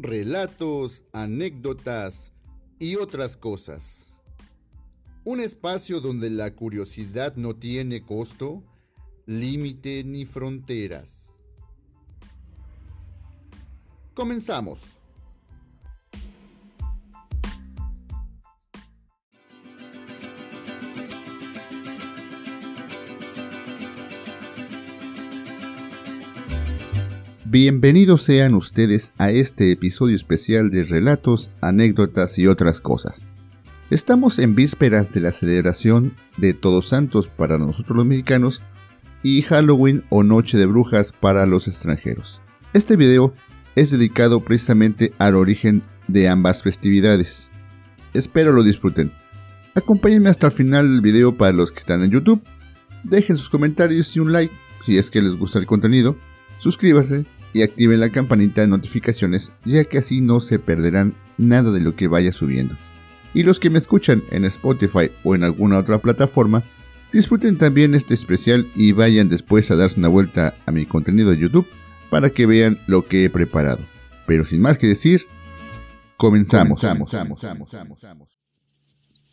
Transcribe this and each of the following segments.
relatos, anécdotas y otras cosas. Un espacio donde la curiosidad no tiene costo, límite ni fronteras. Comenzamos. Bienvenidos sean ustedes a este episodio especial de relatos, anécdotas y otras cosas. Estamos en vísperas de la celebración de Todos Santos para nosotros los mexicanos y Halloween o Noche de Brujas para los extranjeros. Este video es dedicado precisamente al origen de ambas festividades. Espero lo disfruten. Acompáñenme hasta el final del video para los que están en YouTube. Dejen sus comentarios y un like si es que les gusta el contenido. Suscríbase y activen la campanita de notificaciones ya que así no se perderán nada de lo que vaya subiendo. Y los que me escuchan en Spotify o en alguna otra plataforma, disfruten también este especial y vayan después a darse una vuelta a mi contenido de YouTube para que vean lo que he preparado. Pero sin más que decir, comenzamos.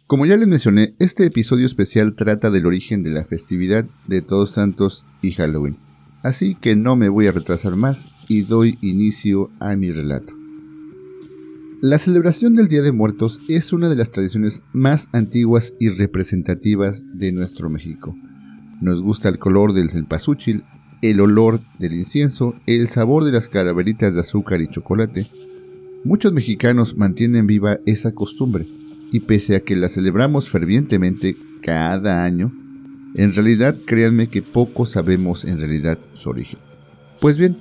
Como ya les mencioné, este episodio especial trata del origen de la festividad de Todos Santos y Halloween. Así que no me voy a retrasar más y doy inicio a mi relato. La celebración del Día de Muertos es una de las tradiciones más antiguas y representativas de nuestro México. Nos gusta el color del cempasúchil, el olor del incienso, el sabor de las calaveritas de azúcar y chocolate. Muchos mexicanos mantienen viva esa costumbre y pese a que la celebramos fervientemente cada año, en realidad, créanme que poco sabemos en realidad su origen. Pues bien,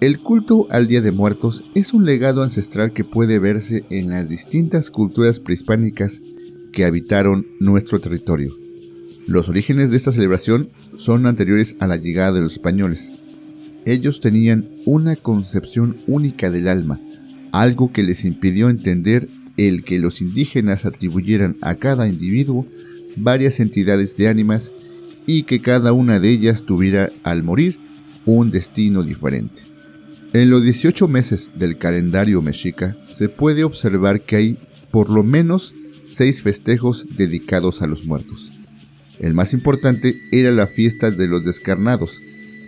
el culto al Día de Muertos es un legado ancestral que puede verse en las distintas culturas prehispánicas que habitaron nuestro territorio. Los orígenes de esta celebración son anteriores a la llegada de los españoles. Ellos tenían una concepción única del alma, algo que les impidió entender el que los indígenas atribuyeran a cada individuo varias entidades de ánimas y que cada una de ellas tuviera al morir un destino diferente. En los 18 meses del calendario mexica se puede observar que hay por lo menos seis festejos dedicados a los muertos. El más importante era la fiesta de los descarnados,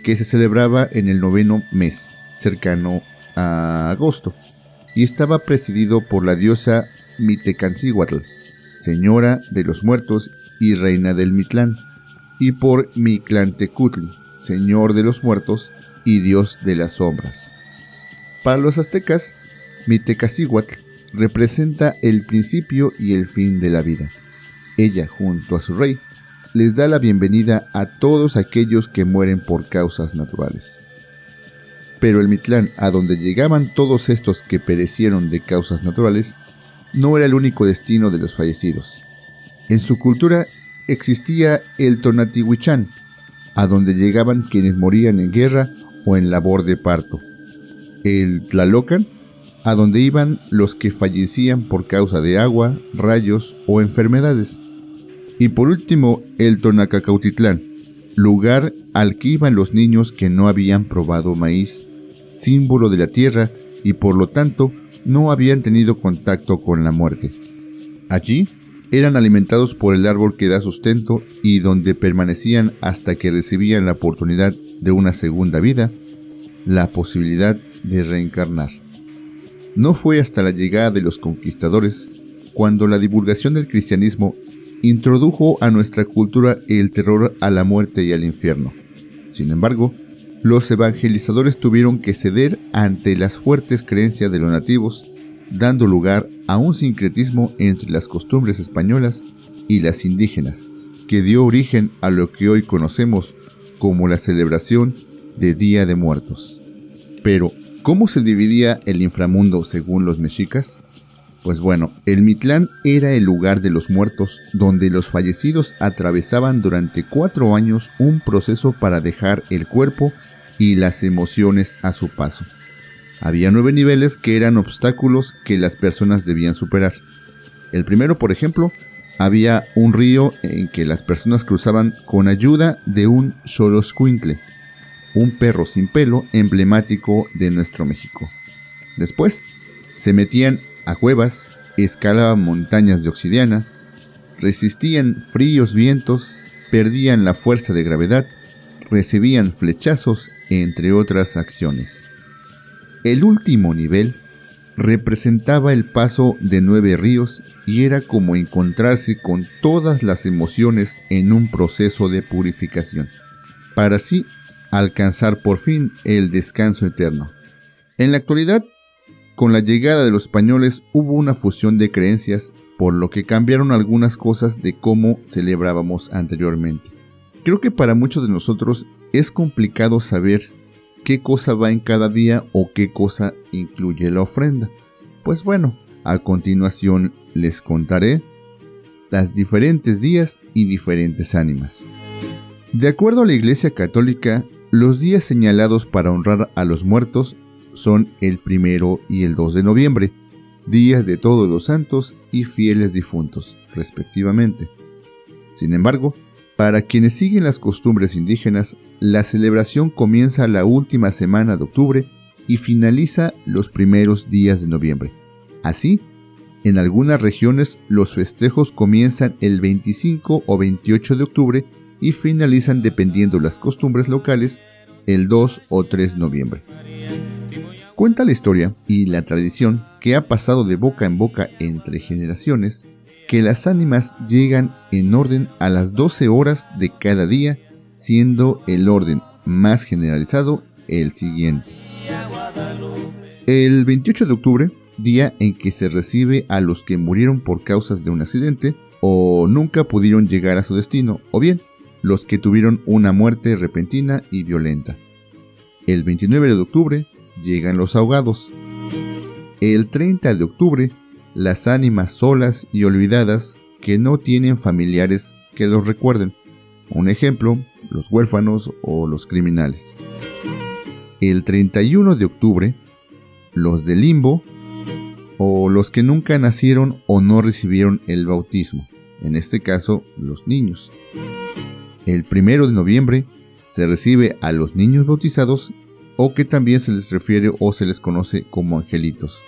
que se celebraba en el noveno mes, cercano a agosto, y estaba presidido por la diosa Mitecancihuatl, señora de los muertos y reina del Mitlán y por Mictlantecutli, señor de los muertos y dios de las sombras. Para los aztecas, Mitecacihuatl representa el principio y el fin de la vida. Ella, junto a su rey, les da la bienvenida a todos aquellos que mueren por causas naturales. Pero el Mitlán, a donde llegaban todos estos que perecieron de causas naturales, no era el único destino de los fallecidos. En su cultura existía el Tonatihuichán, a donde llegaban quienes morían en guerra o en labor de parto. El Tlalocan, a donde iban los que fallecían por causa de agua, rayos o enfermedades. Y por último, el Tonacacautitlán, lugar al que iban los niños que no habían probado maíz, símbolo de la tierra y por lo tanto no habían tenido contacto con la muerte. Allí eran alimentados por el árbol que da sustento y donde permanecían hasta que recibían la oportunidad de una segunda vida, la posibilidad de reencarnar. No fue hasta la llegada de los conquistadores cuando la divulgación del cristianismo introdujo a nuestra cultura el terror a la muerte y al infierno. Sin embargo, los evangelizadores tuvieron que ceder ante las fuertes creencias de los nativos dando lugar a un sincretismo entre las costumbres españolas y las indígenas, que dio origen a lo que hoy conocemos como la celebración de Día de Muertos. Pero, ¿cómo se dividía el inframundo según los mexicas? Pues bueno, el Mitlán era el lugar de los muertos donde los fallecidos atravesaban durante cuatro años un proceso para dejar el cuerpo y las emociones a su paso. Había nueve niveles que eran obstáculos que las personas debían superar. El primero, por ejemplo, había un río en que las personas cruzaban con ayuda de un Xoloscuintle, un perro sin pelo emblemático de nuestro México. Después, Se metían a cuevas, escalaban montañas de obsidiana, resistían fríos vientos, perdían la fuerza de gravedad, recibían flechazos, entre otras acciones. El último nivel representaba el paso de nueve ríos y era como encontrarse con todas las emociones en un proceso de purificación, para así alcanzar por fin el descanso eterno. En la actualidad, con la llegada de los españoles hubo una fusión de creencias, por lo que cambiaron algunas cosas de cómo celebrábamos anteriormente. Creo que para muchos de nosotros es complicado saber qué cosa va en cada día o qué cosa incluye la ofrenda. Pues bueno, a continuación les contaré las diferentes días y diferentes ánimas. De acuerdo a la Iglesia Católica, los días señalados para honrar a los muertos son el primero y el 2 de noviembre, días de todos los santos y fieles difuntos, respectivamente. Sin embargo, para quienes siguen las costumbres indígenas, la celebración comienza la última semana de octubre y finaliza los primeros días de noviembre. Así, en algunas regiones los festejos comienzan el 25 o 28 de octubre y finalizan dependiendo las costumbres locales el 2 o 3 de noviembre. Cuenta la historia y la tradición que ha pasado de boca en boca entre generaciones que las ánimas llegan en orden a las 12 horas de cada día, siendo el orden más generalizado el siguiente. El 28 de octubre, día en que se recibe a los que murieron por causas de un accidente o nunca pudieron llegar a su destino, o bien los que tuvieron una muerte repentina y violenta. El 29 de octubre llegan los ahogados. El 30 de octubre las ánimas solas y olvidadas que no tienen familiares que los recuerden. Un ejemplo, los huérfanos o los criminales. El 31 de octubre, los de limbo o los que nunca nacieron o no recibieron el bautismo, en este caso los niños. El 1 de noviembre se recibe a los niños bautizados o que también se les refiere o se les conoce como angelitos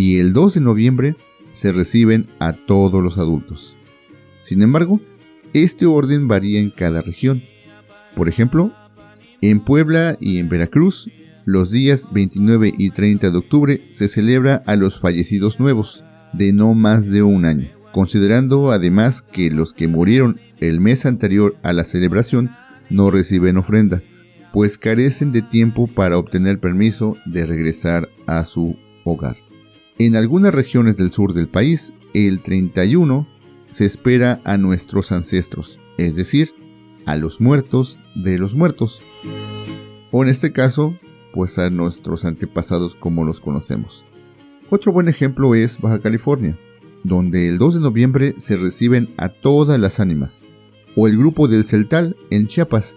y el 2 de noviembre se reciben a todos los adultos. Sin embargo, este orden varía en cada región. Por ejemplo, en Puebla y en Veracruz, los días 29 y 30 de octubre se celebra a los fallecidos nuevos, de no más de un año, considerando además que los que murieron el mes anterior a la celebración no reciben ofrenda, pues carecen de tiempo para obtener permiso de regresar a su hogar. En algunas regiones del sur del país, el 31 se espera a nuestros ancestros, es decir, a los muertos de los muertos. O en este caso, pues a nuestros antepasados como los conocemos. Otro buen ejemplo es Baja California, donde el 2 de noviembre se reciben a todas las ánimas, o el grupo del Celtal en Chiapas,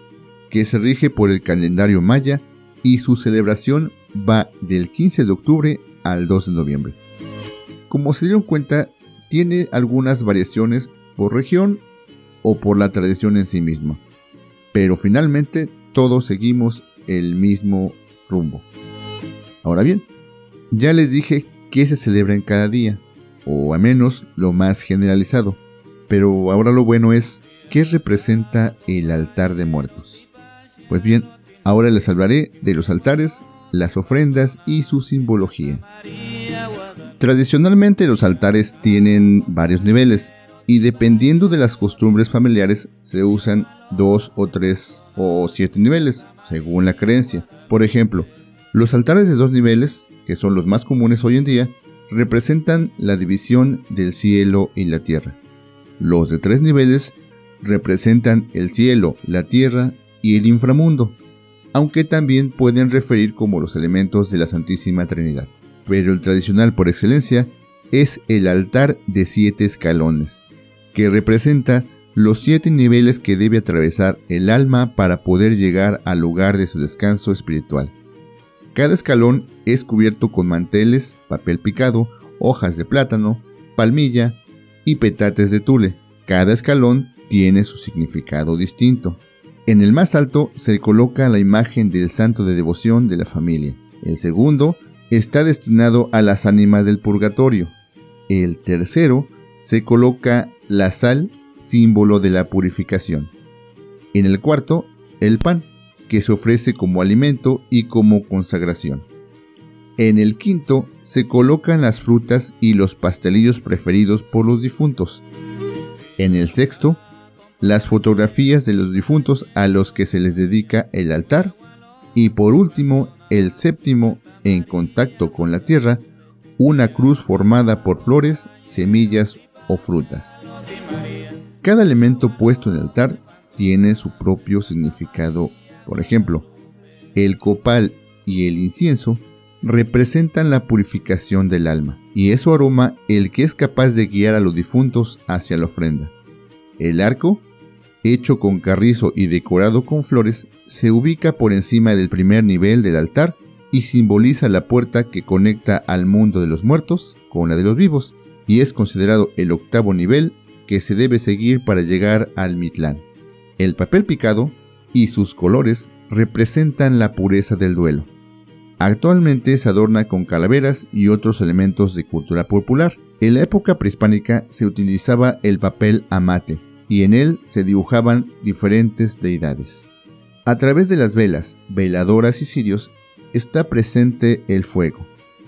que se rige por el calendario maya y su celebración va del 15 de octubre al 2 de noviembre. Como se dieron cuenta, tiene algunas variaciones por región o por la tradición en sí misma, pero finalmente todos seguimos el mismo rumbo. Ahora bien, ya les dije que se celebra en cada día, o al menos lo más generalizado, pero ahora lo bueno es qué representa el altar de muertos. Pues bien, ahora les hablaré de los altares las ofrendas y su simbología. Tradicionalmente los altares tienen varios niveles y dependiendo de las costumbres familiares se usan dos o tres o siete niveles, según la creencia. Por ejemplo, los altares de dos niveles, que son los más comunes hoy en día, representan la división del cielo y la tierra. Los de tres niveles representan el cielo, la tierra y el inframundo aunque también pueden referir como los elementos de la Santísima Trinidad. Pero el tradicional por excelencia es el altar de siete escalones, que representa los siete niveles que debe atravesar el alma para poder llegar al lugar de su descanso espiritual. Cada escalón es cubierto con manteles, papel picado, hojas de plátano, palmilla y petates de tule. Cada escalón tiene su significado distinto. En el más alto se coloca la imagen del santo de devoción de la familia. El segundo está destinado a las ánimas del purgatorio. El tercero se coloca la sal, símbolo de la purificación. En el cuarto, el pan, que se ofrece como alimento y como consagración. En el quinto se colocan las frutas y los pastelillos preferidos por los difuntos. En el sexto, las fotografías de los difuntos a los que se les dedica el altar. Y por último, el séptimo, en contacto con la tierra, una cruz formada por flores, semillas o frutas. Cada elemento puesto en el altar tiene su propio significado. Por ejemplo, el copal y el incienso representan la purificación del alma, y es su aroma el que es capaz de guiar a los difuntos hacia la ofrenda. El arco, hecho con carrizo y decorado con flores, se ubica por encima del primer nivel del altar y simboliza la puerta que conecta al mundo de los muertos con la de los vivos, y es considerado el octavo nivel que se debe seguir para llegar al Mitlán. El papel picado y sus colores representan la pureza del duelo. Actualmente se adorna con calaveras y otros elementos de cultura popular. En la época prehispánica se utilizaba el papel amate y en él se dibujaban diferentes deidades. A través de las velas, veladoras y cirios está presente el fuego,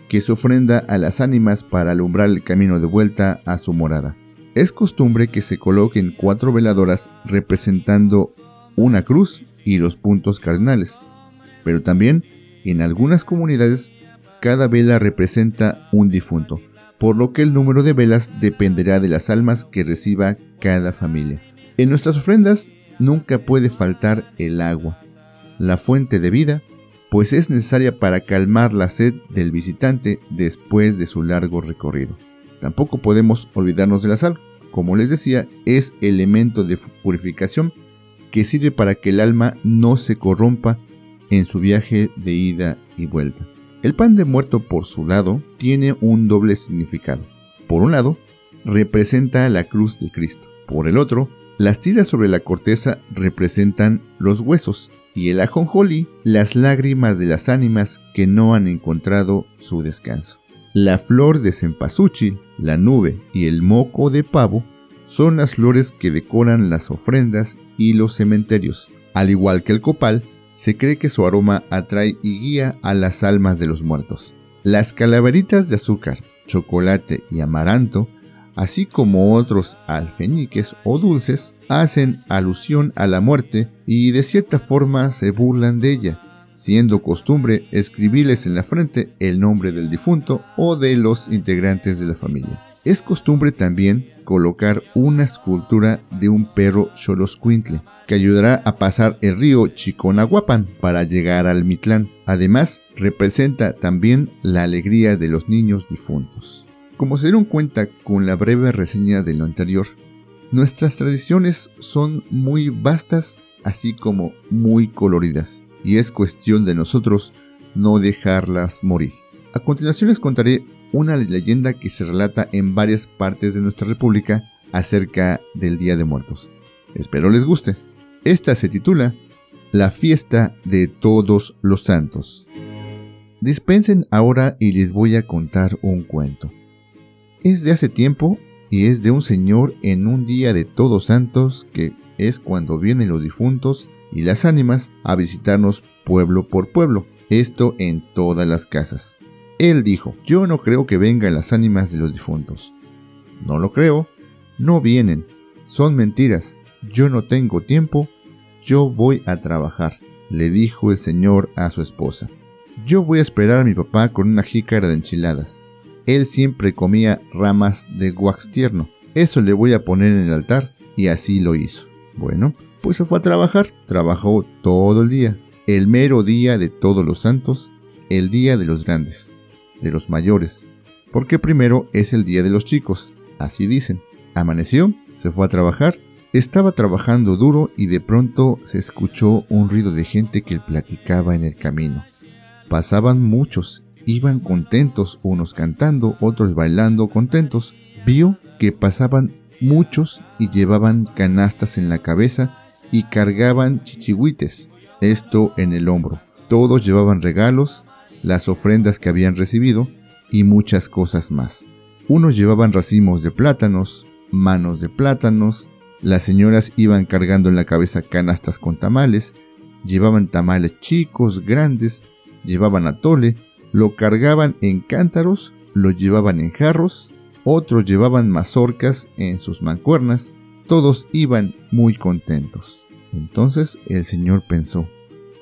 que se ofrenda a las ánimas para alumbrar el camino de vuelta a su morada. Es costumbre que se coloquen cuatro veladoras representando una cruz y los puntos cardinales, pero también en algunas comunidades, cada vela representa un difunto, por lo que el número de velas dependerá de las almas que reciba cada familia. En nuestras ofrendas nunca puede faltar el agua, la fuente de vida, pues es necesaria para calmar la sed del visitante después de su largo recorrido. Tampoco podemos olvidarnos de la sal, como les decía, es elemento de purificación que sirve para que el alma no se corrompa en su viaje de ida y vuelta. El pan de muerto por su lado tiene un doble significado. Por un lado, representa la cruz de Cristo. Por el otro, las tiras sobre la corteza representan los huesos y el ajonjolí las lágrimas de las ánimas que no han encontrado su descanso. La flor de cempasúchil, la nube y el moco de pavo son las flores que decoran las ofrendas y los cementerios. Al igual que el copal, se cree que su aroma atrae y guía a las almas de los muertos. Las calaveritas de azúcar, chocolate y amaranto, así como otros alfeñiques o dulces, hacen alusión a la muerte y de cierta forma se burlan de ella, siendo costumbre escribirles en la frente el nombre del difunto o de los integrantes de la familia. Es costumbre también colocar una escultura de un perro xoloscuintle, que ayudará a pasar el río Chiconahuapan para llegar al Mitlán. Además, representa también la alegría de los niños difuntos. Como se dieron cuenta con la breve reseña de lo anterior, nuestras tradiciones son muy vastas así como muy coloridas, y es cuestión de nosotros no dejarlas morir. A continuación les contaré una leyenda que se relata en varias partes de nuestra república acerca del Día de Muertos. Espero les guste. Esta se titula La fiesta de todos los santos. Dispensen ahora y les voy a contar un cuento. Es de hace tiempo y es de un señor en un día de todos santos que es cuando vienen los difuntos y las ánimas a visitarnos pueblo por pueblo, esto en todas las casas. Él dijo, yo no creo que vengan las ánimas de los difuntos. No lo creo, no vienen, son mentiras, yo no tengo tiempo yo voy a trabajar, le dijo el señor a su esposa. Yo voy a esperar a mi papá con una jícara de enchiladas. Él siempre comía ramas de guax tierno. Eso le voy a poner en el altar y así lo hizo. Bueno, pues se fue a trabajar. Trabajó todo el día. El mero día de todos los santos, el día de los grandes, de los mayores. Porque primero es el día de los chicos, así dicen. Amaneció, se fue a trabajar estaba trabajando duro y de pronto se escuchó un ruido de gente que platicaba en el camino. Pasaban muchos, iban contentos, unos cantando, otros bailando contentos. Vio que pasaban muchos y llevaban canastas en la cabeza y cargaban chichihuites, esto en el hombro. Todos llevaban regalos, las ofrendas que habían recibido y muchas cosas más. Unos llevaban racimos de plátanos, manos de plátanos, las señoras iban cargando en la cabeza canastas con tamales, llevaban tamales chicos, grandes, llevaban atole, lo cargaban en cántaros, lo llevaban en jarros, otros llevaban mazorcas en sus mancuernas, todos iban muy contentos. Entonces el Señor pensó,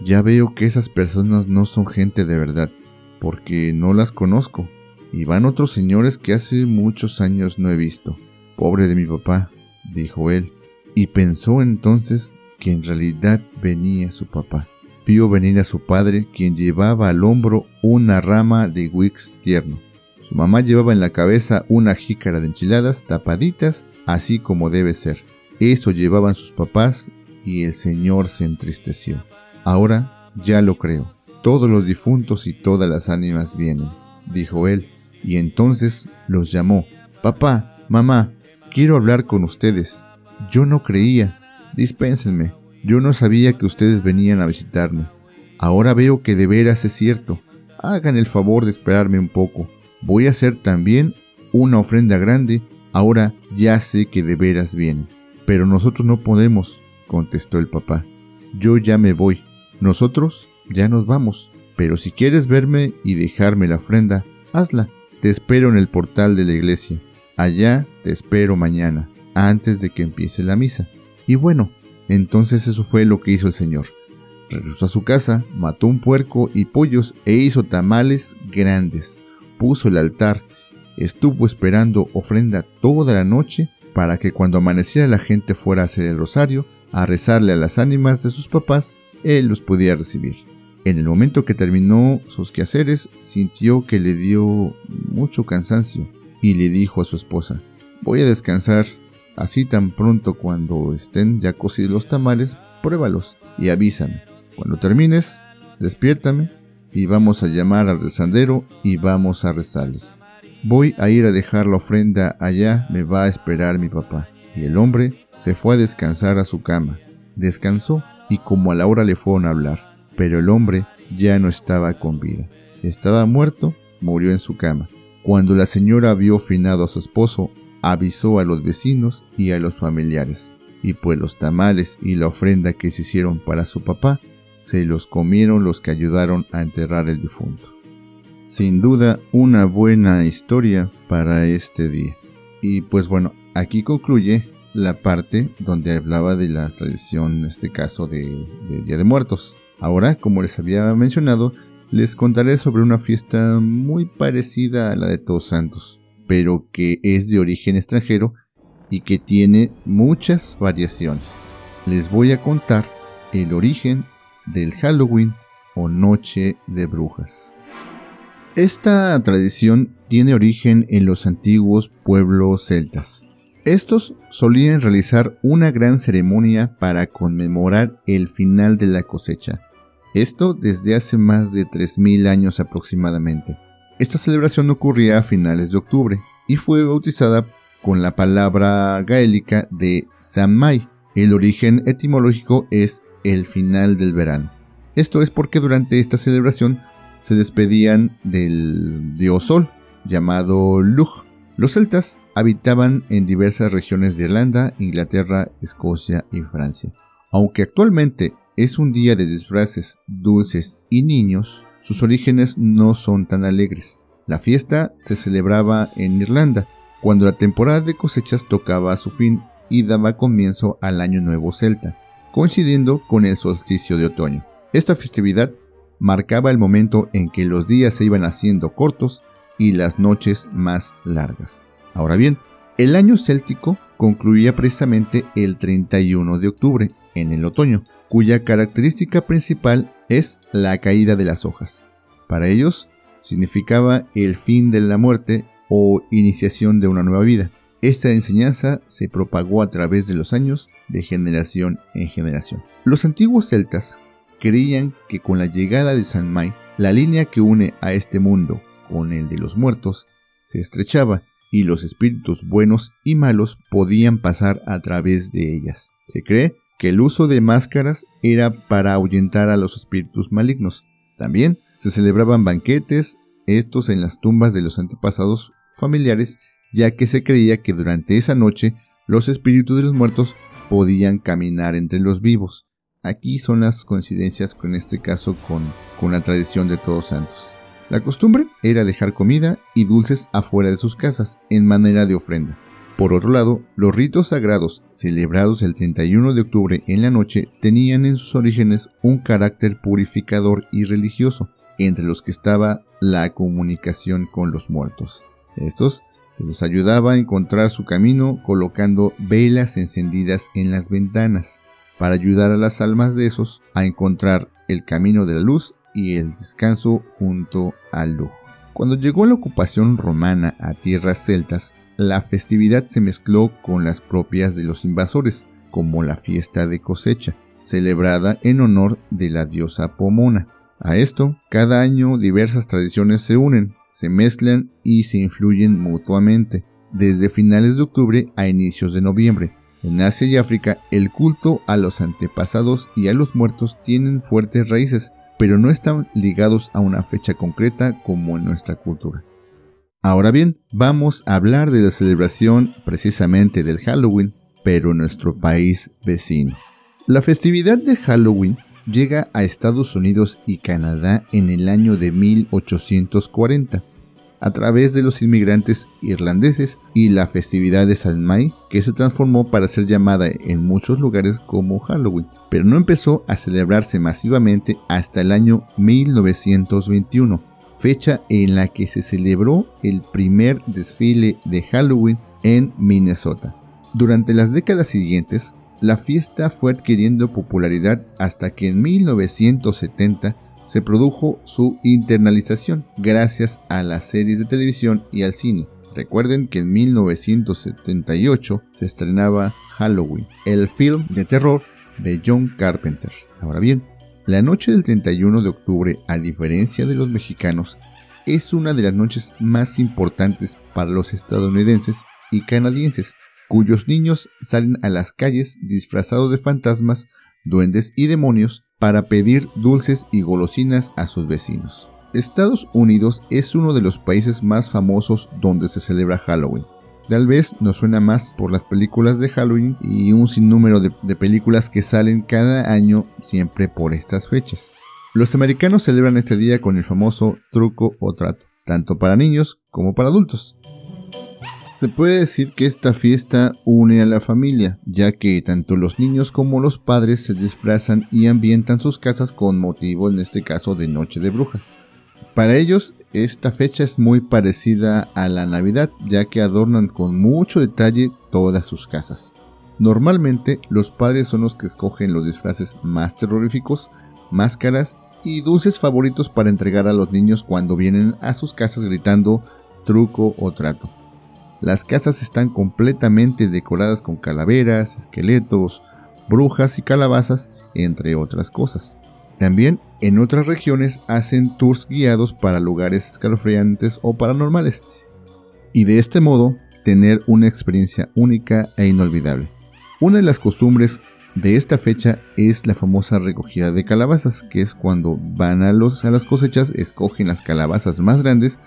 ya veo que esas personas no son gente de verdad, porque no las conozco, y van otros señores que hace muchos años no he visto. Pobre de mi papá, dijo él, y pensó entonces que en realidad venía su papá. Vio venir a su padre, quien llevaba al hombro una rama de wix tierno. Su mamá llevaba en la cabeza una jícara de enchiladas tapaditas, así como debe ser. Eso llevaban sus papás y el Señor se entristeció. Ahora ya lo creo. Todos los difuntos y todas las ánimas vienen, dijo él, y entonces los llamó. Papá, mamá, quiero hablar con ustedes. Yo no creía. Dispénsenme. Yo no sabía que ustedes venían a visitarme. Ahora veo que de veras es cierto. Hagan el favor de esperarme un poco. Voy a hacer también una ofrenda grande. Ahora ya sé que de veras vienen. Pero nosotros no podemos, contestó el papá. Yo ya me voy. Nosotros ya nos vamos. Pero si quieres verme y dejarme la ofrenda, hazla. Te espero en el portal de la iglesia. Allá te espero mañana, antes de que empiece la misa. Y bueno, entonces eso fue lo que hizo el Señor. Regresó a su casa, mató un puerco y pollos e hizo tamales grandes. Puso el altar, estuvo esperando ofrenda toda la noche para que cuando amaneciera la gente fuera a hacer el rosario, a rezarle a las ánimas de sus papás, él los podía recibir. En el momento que terminó sus quehaceres, sintió que le dio mucho cansancio y le dijo a su esposa, voy a descansar, así tan pronto cuando estén ya cocidos los tamales, pruébalos y avísame. Cuando termines, despiértame y vamos a llamar al rezandero y vamos a rezarles. Voy a ir a dejar la ofrenda allá, me va a esperar mi papá. Y el hombre se fue a descansar a su cama. Descansó y como a la hora le fueron a hablar, pero el hombre ya no estaba con vida. Estaba muerto, murió en su cama. Cuando la señora vio finado a su esposo, avisó a los vecinos y a los familiares, y pues los tamales y la ofrenda que se hicieron para su papá, se los comieron los que ayudaron a enterrar el difunto. Sin duda, una buena historia para este día. Y pues bueno, aquí concluye la parte donde hablaba de la tradición, en este caso de, de Día de Muertos. Ahora, como les había mencionado, les contaré sobre una fiesta muy parecida a la de Todos Santos, pero que es de origen extranjero y que tiene muchas variaciones. Les voy a contar el origen del Halloween o Noche de Brujas. Esta tradición tiene origen en los antiguos pueblos celtas. Estos solían realizar una gran ceremonia para conmemorar el final de la cosecha, esto desde hace más de 3.000 años aproximadamente. Esta celebración ocurría a finales de octubre y fue bautizada con la palabra gaélica de Samai. El origen etimológico es el final del verano. Esto es porque durante esta celebración se despedían del dios Sol, llamado Lug. Los celtas habitaban en diversas regiones de Irlanda, Inglaterra, Escocia y Francia. Aunque actualmente es un día de disfraces, dulces y niños, sus orígenes no son tan alegres. La fiesta se celebraba en Irlanda, cuando la temporada de cosechas tocaba a su fin y daba comienzo al Año Nuevo Celta, coincidiendo con el solsticio de otoño. Esta festividad marcaba el momento en que los días se iban haciendo cortos y las noches más largas. Ahora bien, el año céltico concluía precisamente el 31 de octubre, en el otoño, cuya característica principal es la caída de las hojas. Para ellos significaba el fin de la muerte o iniciación de una nueva vida. Esta enseñanza se propagó a través de los años de generación en generación. Los antiguos celtas creían que con la llegada de San Mai, la línea que une a este mundo con el de los muertos se estrechaba y los espíritus buenos y malos podían pasar a través de ellas. Se cree que el uso de máscaras era para ahuyentar a los espíritus malignos. También Se celebraban banquetes, estos en las tumbas de los antepasados familiares, ya que se creía que durante esa noche los espíritus de los muertos podían caminar entre los vivos. Aquí son las coincidencias con este caso con, con la tradición de Todos Santos. La costumbre era dejar comida y dulces afuera de sus casas en manera de ofrenda. Por otro lado, los ritos sagrados celebrados el 31 de octubre en la noche tenían en sus orígenes un carácter purificador y religioso, entre los que estaba la comunicación con los muertos. Estos se les ayudaba a encontrar su camino colocando velas encendidas en las ventanas, para ayudar a las almas de esos a encontrar el camino de la luz y el descanso junto al lujo. Cuando llegó la ocupación romana a tierras celtas, la festividad se mezcló con las propias de los invasores, como la fiesta de cosecha, celebrada en honor de la diosa Pomona. A esto, cada año diversas tradiciones se unen, se mezclan y se influyen mutuamente, desde finales de octubre a inicios de noviembre. En Asia y África, el culto a los antepasados y a los muertos tienen fuertes raíces, pero no están ligados a una fecha concreta como en nuestra cultura. Ahora bien, vamos a hablar de la celebración precisamente del Halloween, pero en nuestro país vecino. La festividad de Halloween llega a Estados Unidos y Canadá en el año de 1840 a través de los inmigrantes irlandeses y la festividad de San May, que se transformó para ser llamada en muchos lugares como Halloween, pero no empezó a celebrarse masivamente hasta el año 1921, fecha en la que se celebró el primer desfile de Halloween en Minnesota. Durante las décadas siguientes, la fiesta fue adquiriendo popularidad hasta que en 1970 se produjo su internalización gracias a las series de televisión y al cine. Recuerden que en 1978 se estrenaba Halloween, el film de terror de John Carpenter. Ahora bien, la noche del 31 de octubre, a diferencia de los mexicanos, es una de las noches más importantes para los estadounidenses y canadienses, cuyos niños salen a las calles disfrazados de fantasmas, duendes y demonios para pedir dulces y golosinas a sus vecinos. Estados Unidos es uno de los países más famosos donde se celebra Halloween. Tal vez nos suena más por las películas de Halloween y un sinnúmero de, de, películas que salen cada año siempre por estas fechas. Los americanos celebran este día con el famoso truco o trato, tanto para niños como para adultos. Se puede decir que esta fiesta une a la familia, ya que tanto los niños como los padres se disfrazan y ambientan sus casas con motivo, en este caso, de Noche de Brujas. Para ellos, esta fecha es muy parecida a la Navidad, ya que adornan con mucho detalle todas sus casas. Normalmente, los padres son los que escogen los disfraces más terroríficos, máscaras y dulces favoritos para entregar a los niños cuando vienen a sus casas gritando truco o trato. Las casas están completamente decoradas con calaveras, esqueletos, brujas y calabazas, entre otras cosas. También en otras regiones hacen tours guiados para lugares escalofriantes o paranormales, y de este modo tener una experiencia única e inolvidable. Una de las costumbres de esta fecha es la famosa recogida de calabazas, que es cuando van a, los, a las cosechas, escogen las calabazas más grandes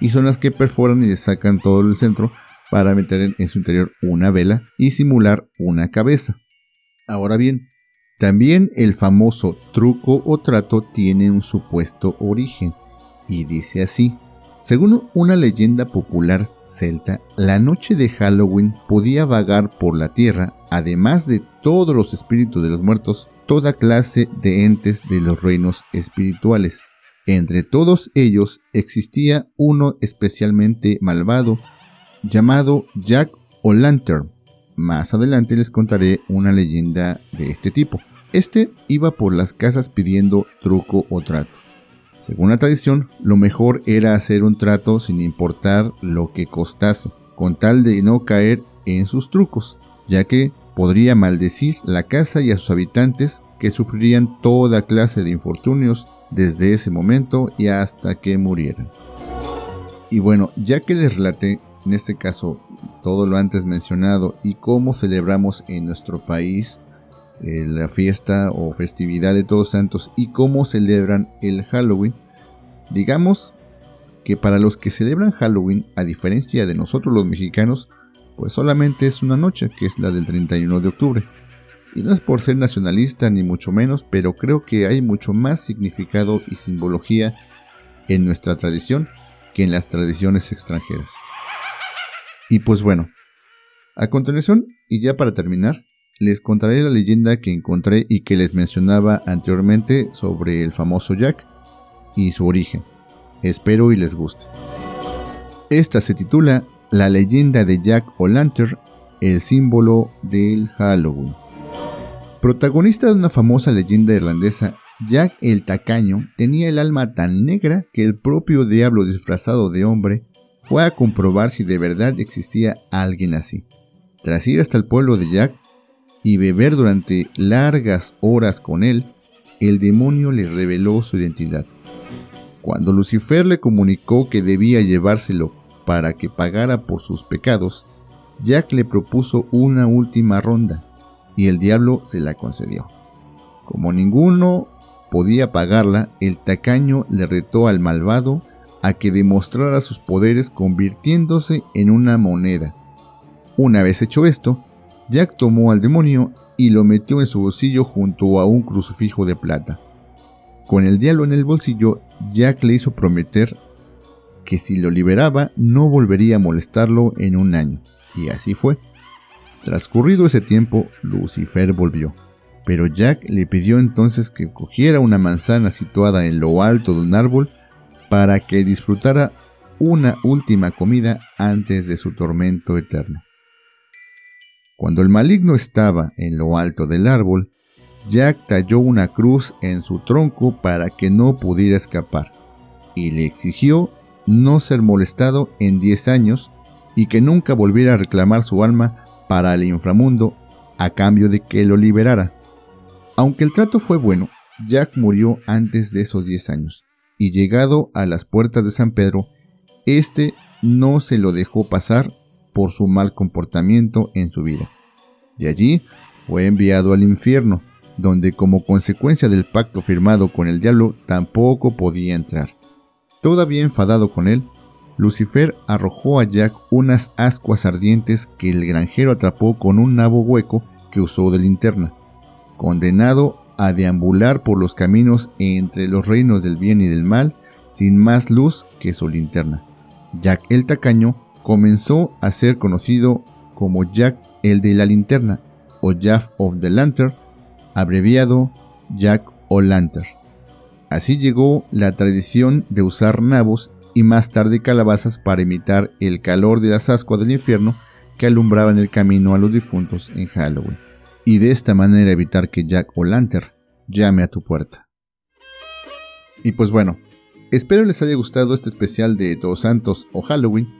y son las que perforan y le sacan todo el centro para meter en su interior una vela y simular una cabeza. Ahora bien, también el famoso truco o trato tiene un supuesto origen y dice así. Según una leyenda popular celta, la noche de Halloween podía vagar por la tierra, además de todos los espíritus de los muertos, toda clase de entes de los reinos espirituales. Entre todos ellos existía uno especialmente malvado llamado Jack O'Lantern. Más adelante les contaré una leyenda de este tipo. Este iba por las casas pidiendo truco o trato. Según la tradición, lo mejor era hacer un trato sin importar lo que costase, con tal de no caer en sus trucos, ya que podría maldecir la casa y a sus habitantes que sufrirían toda clase de infortunios desde ese momento y hasta que murieran. Y bueno, ya que les relaté, en este caso, todo lo antes mencionado y cómo celebramos en nuestro país eh, la fiesta o festividad de Todos Santos y cómo celebran el Halloween, Digamos que para los que celebran Halloween, a diferencia de nosotros los mexicanos, pues solamente es una noche, que es la del 31 de octubre. Y no es por ser nacionalista ni mucho menos, pero creo que hay mucho más significado y simbología en nuestra tradición que en las tradiciones extranjeras. Y pues bueno, a continuación, y ya para terminar, les contaré la leyenda que encontré y que les mencionaba anteriormente sobre el famoso Jack y su origen. Espero y les guste. Esta se titula La leyenda de Jack O'Lantern, el símbolo del Halloween. Protagonista de una famosa leyenda irlandesa, Jack el Tacaño tenía el alma tan negra que el propio diablo disfrazado de hombre fue a comprobar si de verdad existía alguien así. Tras ir hasta el pueblo de Jack y beber durante largas horas con él, el demonio le reveló su identidad. Cuando Lucifer le comunicó que debía llevárselo para que pagara por sus pecados, Jack le propuso una última ronda y el diablo se la concedió. Como ninguno podía pagarla, el tacaño le retó al malvado a que demostrara sus poderes convirtiéndose en una moneda. Una vez hecho esto, Jack tomó al demonio y lo metió en su bolsillo junto a un crucifijo de plata. Con el diablo en el bolsillo, Jack le hizo prometer que si lo liberaba no volvería a molestarlo en un año, y así fue. Transcurrido ese tiempo, Lucifer volvió, pero Jack le pidió entonces que cogiera una manzana situada en lo alto de un árbol para que disfrutara una última comida antes de su tormento eterno. Cuando el maligno estaba en lo alto del árbol, Jack talló una cruz en su tronco para que no pudiera escapar, y le exigió no ser molestado en 10 años y que nunca volviera a reclamar su alma para el inframundo a cambio de que lo liberara. Aunque el trato fue bueno, Jack murió antes de esos 10 años, y llegado a las puertas de San Pedro, este no se lo dejó pasar por su mal comportamiento en su vida. De allí fue enviado al infierno, donde como consecuencia del pacto firmado con el diablo tampoco podía entrar. Todavía enfadado con él, Lucifer arrojó a Jack unas ascuas ardientes que el granjero atrapó con un nabo hueco que usó de linterna. Condenado a deambular por los caminos entre los reinos del bien y del mal, sin más luz que su linterna. Jack el tacaño comenzó a ser conocido como Jack el de la linterna o Jack of the Lantern, abreviado Jack o Lantern. Así llegó la tradición de usar nabos y más tarde calabazas para imitar el calor de las ascuas del infierno que alumbraban el camino a los difuntos en Halloween, y de esta manera evitar que Jack o Lantern llame a tu puerta. Y pues bueno, espero les haya gustado este especial de Todos Santos o Halloween,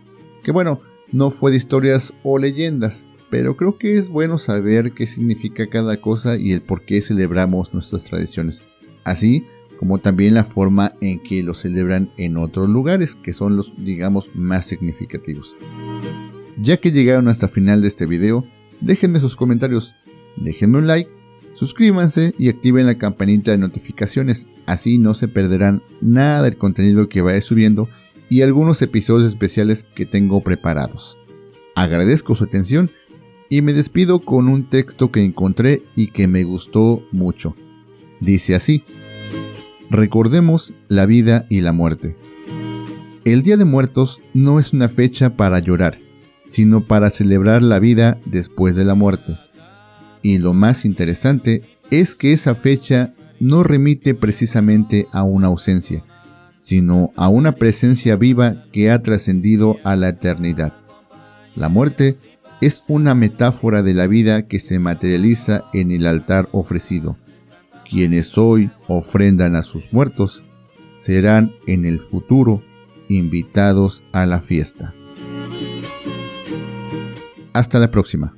que bueno, no fue de historias o leyendas, pero creo que es bueno saber qué significa cada cosa y el por qué celebramos nuestras tradiciones. Así, como también la forma en que lo celebran en otros lugares, que son los, digamos, más significativos. Ya que llegaron hasta el final de este video, déjenme sus comentarios, déjenme un like, suscríbanse y activen la campanita de notificaciones, así no se perderán nada del contenido que vaya subiendo y algunos episodios especiales que tengo preparados. Agradezco su atención y me despido con un texto que encontré y que me gustó mucho. Dice así, Recordemos la vida y la muerte. El Día de Muertos no es una fecha para llorar, sino para celebrar la vida después de la muerte. Y lo más interesante es que esa fecha no remite precisamente a una ausencia, sino a una presencia viva que ha trascendido a la eternidad. La muerte es una metáfora de la vida que se materializa en el altar ofrecido quienes hoy ofrendan a sus muertos serán en el futuro invitados a la fiesta. Hasta la próxima.